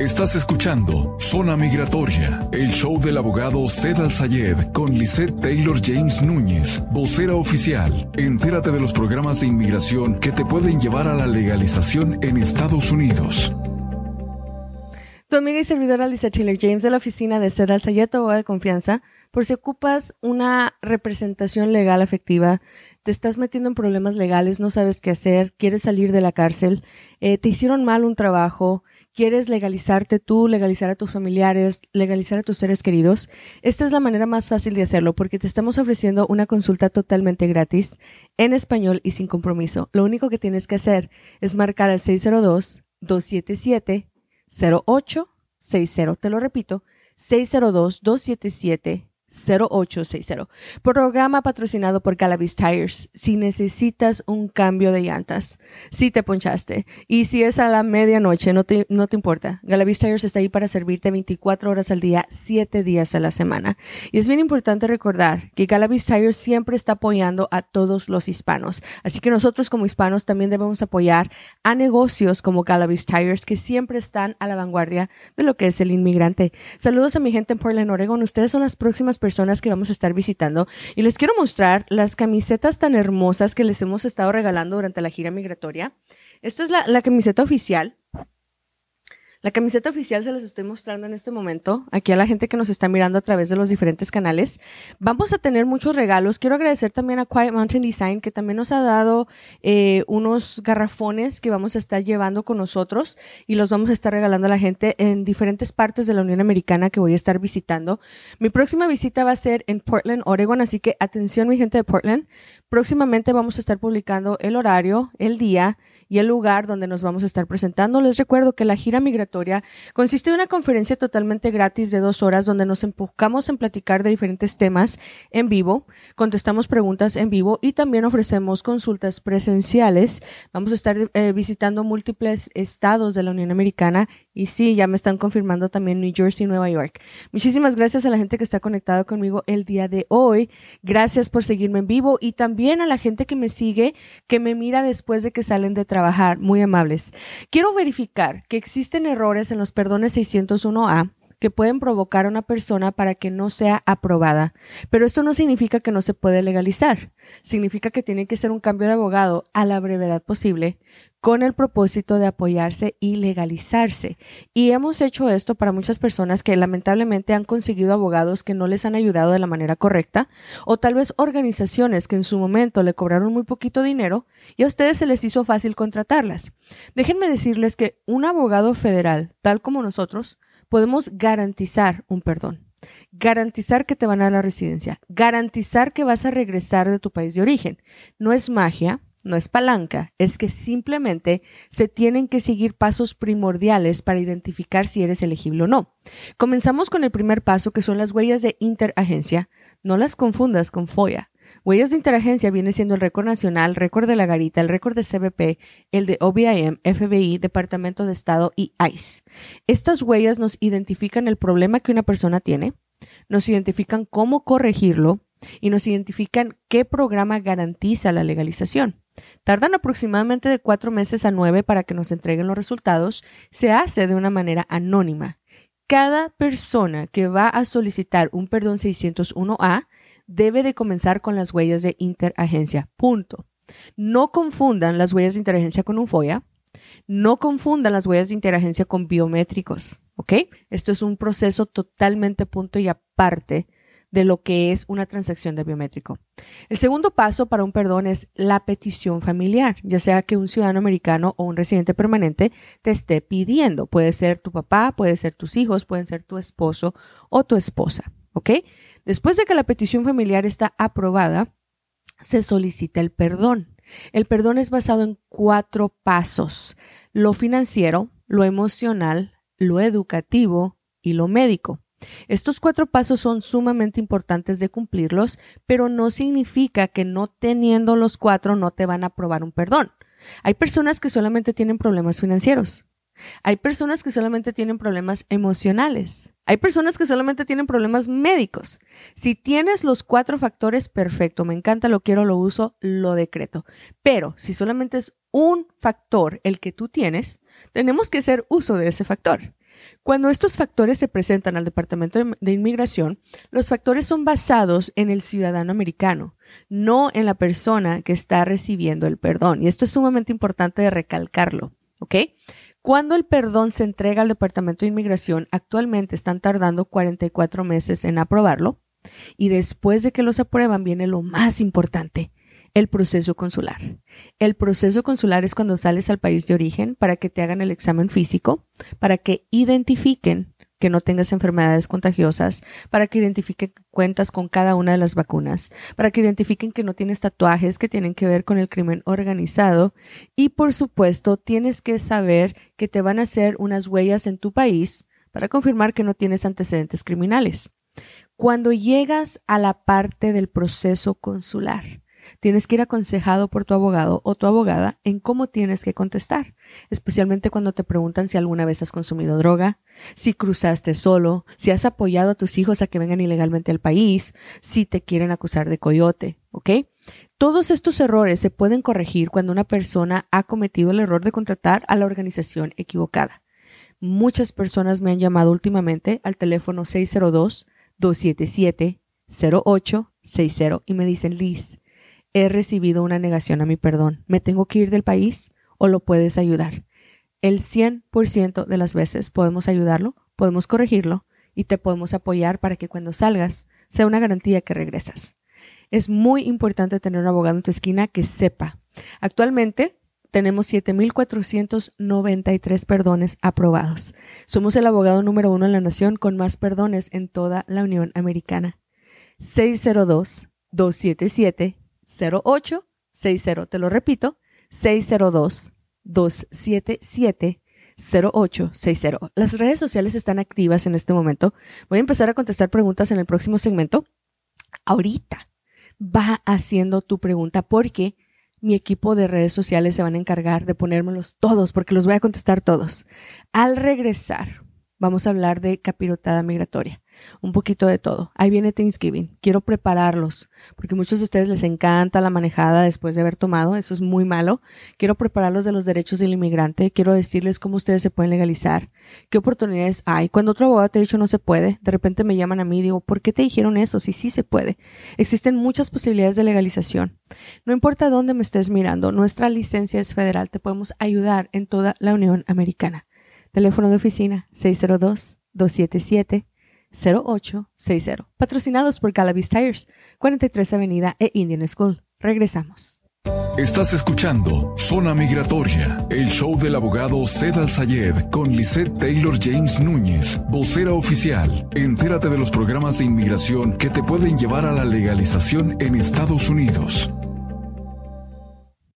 Estás escuchando Zona Migratoria, el show del abogado Al Sayed con Lisette Taylor James Núñez, vocera oficial. Entérate de los programas de inmigración que te pueden llevar a la legalización en Estados Unidos. Tu amiga y servidora Lisa Taylor James de la oficina de Al Sayed, abogada de confianza. Por si ocupas una representación legal efectiva, te estás metiendo en problemas legales, no sabes qué hacer, quieres salir de la cárcel, eh, te hicieron mal un trabajo, quieres legalizarte tú, legalizar a tus familiares, legalizar a tus seres queridos, esta es la manera más fácil de hacerlo porque te estamos ofreciendo una consulta totalmente gratis en español y sin compromiso. Lo único que tienes que hacer es marcar al 602-277-0860. Te lo repito, 602-277 0860. Programa patrocinado por Galavis Tires. Si necesitas un cambio de llantas, si te ponchaste y si es a la medianoche, no te, no te importa. Galavis Tires está ahí para servirte 24 horas al día, 7 días a la semana. Y es bien importante recordar que Galavis Tires siempre está apoyando a todos los hispanos. Así que nosotros como hispanos también debemos apoyar a negocios como Galavis Tires que siempre están a la vanguardia de lo que es el inmigrante. Saludos a mi gente en Portland, Oregon. Ustedes son las próximas personas que vamos a estar visitando y les quiero mostrar las camisetas tan hermosas que les hemos estado regalando durante la gira migratoria. Esta es la, la camiseta oficial la camiseta oficial se las estoy mostrando en este momento, aquí a la gente que nos está mirando a través de los diferentes canales. Vamos a tener muchos regalos. Quiero agradecer también a Quiet Mountain Design, que también nos ha dado eh, unos garrafones que vamos a estar llevando con nosotros y los vamos a estar regalando a la gente en diferentes partes de la Unión Americana que voy a estar visitando. Mi próxima visita va a ser en Portland, Oregon, así que atención mi gente de Portland. Próximamente vamos a estar publicando el horario, el día, y el lugar donde nos vamos a estar presentando. Les recuerdo que la gira migratoria consiste en una conferencia totalmente gratis de dos horas donde nos enfocamos en platicar de diferentes temas en vivo, contestamos preguntas en vivo y también ofrecemos consultas presenciales. Vamos a estar eh, visitando múltiples estados de la Unión Americana y sí, ya me están confirmando también New Jersey y Nueva York. Muchísimas gracias a la gente que está conectada conmigo el día de hoy. Gracias por seguirme en vivo y también a la gente que me sigue, que me mira después de que salen de trabajo muy amables. Quiero verificar que existen errores en los perdones 601A que pueden provocar a una persona para que no sea aprobada. Pero esto no significa que no se puede legalizar. Significa que tiene que ser un cambio de abogado a la brevedad posible con el propósito de apoyarse y legalizarse. Y hemos hecho esto para muchas personas que lamentablemente han conseguido abogados que no les han ayudado de la manera correcta, o tal vez organizaciones que en su momento le cobraron muy poquito dinero y a ustedes se les hizo fácil contratarlas. Déjenme decirles que un abogado federal, tal como nosotros, podemos garantizar un perdón garantizar que te van a la residencia, garantizar que vas a regresar de tu país de origen. No es magia, no es palanca, es que simplemente se tienen que seguir pasos primordiales para identificar si eres elegible o no. Comenzamos con el primer paso, que son las huellas de interagencia. No las confundas con FOIA. Huellas de interagencia viene siendo el récord nacional, récord de la garita, el récord de CBP, el de OBIM, FBI, Departamento de Estado y ICE. Estas huellas nos identifican el problema que una persona tiene, nos identifican cómo corregirlo y nos identifican qué programa garantiza la legalización. Tardan aproximadamente de cuatro meses a nueve para que nos entreguen los resultados. Se hace de una manera anónima. Cada persona que va a solicitar un perdón 601A debe de comenzar con las huellas de interagencia. Punto. No confundan las huellas de interagencia con un FOIA. No confundan las huellas de interagencia con biométricos. ¿Ok? Esto es un proceso totalmente punto y aparte de lo que es una transacción de biométrico. El segundo paso para un perdón es la petición familiar, ya sea que un ciudadano americano o un residente permanente te esté pidiendo. Puede ser tu papá, puede ser tus hijos, pueden ser tu esposo o tu esposa. ¿Ok? Después de que la petición familiar está aprobada, se solicita el perdón. El perdón es basado en cuatro pasos. Lo financiero, lo emocional, lo educativo y lo médico. Estos cuatro pasos son sumamente importantes de cumplirlos, pero no significa que no teniendo los cuatro no te van a aprobar un perdón. Hay personas que solamente tienen problemas financieros. Hay personas que solamente tienen problemas emocionales. Hay personas que solamente tienen problemas médicos. Si tienes los cuatro factores, perfecto, me encanta, lo quiero, lo uso, lo decreto. Pero si solamente es un factor el que tú tienes, tenemos que hacer uso de ese factor. Cuando estos factores se presentan al Departamento de Inmigración, los factores son basados en el ciudadano americano, no en la persona que está recibiendo el perdón. Y esto es sumamente importante de recalcarlo, ¿ok? Cuando el perdón se entrega al Departamento de Inmigración, actualmente están tardando 44 meses en aprobarlo. Y después de que los aprueban viene lo más importante, el proceso consular. El proceso consular es cuando sales al país de origen para que te hagan el examen físico, para que identifiquen que no tengas enfermedades contagiosas, para que identifiquen que cuentas con cada una de las vacunas, para que identifiquen que no tienes tatuajes que tienen que ver con el crimen organizado y por supuesto tienes que saber que te van a hacer unas huellas en tu país para confirmar que no tienes antecedentes criminales. Cuando llegas a la parte del proceso consular, Tienes que ir aconsejado por tu abogado o tu abogada en cómo tienes que contestar, especialmente cuando te preguntan si alguna vez has consumido droga, si cruzaste solo, si has apoyado a tus hijos a que vengan ilegalmente al país, si te quieren acusar de coyote, ¿ok? Todos estos errores se pueden corregir cuando una persona ha cometido el error de contratar a la organización equivocada. Muchas personas me han llamado últimamente al teléfono 602 277 0860 y me dicen, Liz, he recibido una negación a mi perdón. ¿Me tengo que ir del país o lo puedes ayudar? El 100% de las veces podemos ayudarlo, podemos corregirlo y te podemos apoyar para que cuando salgas sea una garantía que regresas. Es muy importante tener un abogado en tu esquina que sepa. Actualmente tenemos 7.493 perdones aprobados. Somos el abogado número uno en la nación con más perdones en toda la Unión Americana. 602 277 0860. Te lo repito, 602-277-0860. Las redes sociales están activas en este momento. Voy a empezar a contestar preguntas en el próximo segmento. Ahorita va haciendo tu pregunta porque mi equipo de redes sociales se van a encargar de ponérmelos todos porque los voy a contestar todos. Al regresar, vamos a hablar de capirotada migratoria un poquito de todo. Ahí viene Thanksgiving. Quiero prepararlos, porque muchos de ustedes les encanta la manejada después de haber tomado. Eso es muy malo. Quiero prepararlos de los derechos del inmigrante. Quiero decirles cómo ustedes se pueden legalizar, qué oportunidades hay. Cuando otro abogado te ha dicho no se puede, de repente me llaman a mí y digo, ¿por qué te dijeron eso? Si sí se puede. Existen muchas posibilidades de legalización. No importa dónde me estés mirando, nuestra licencia es federal. Te podemos ayudar en toda la Unión Americana. Teléfono de oficina 602 277 0860. Patrocinados por Calavis Tires, 43 Avenida e Indian School. Regresamos. Estás escuchando Zona Migratoria, el show del abogado Al Sayed con Lisette Taylor James Núñez, vocera oficial. Entérate de los programas de inmigración que te pueden llevar a la legalización en Estados Unidos.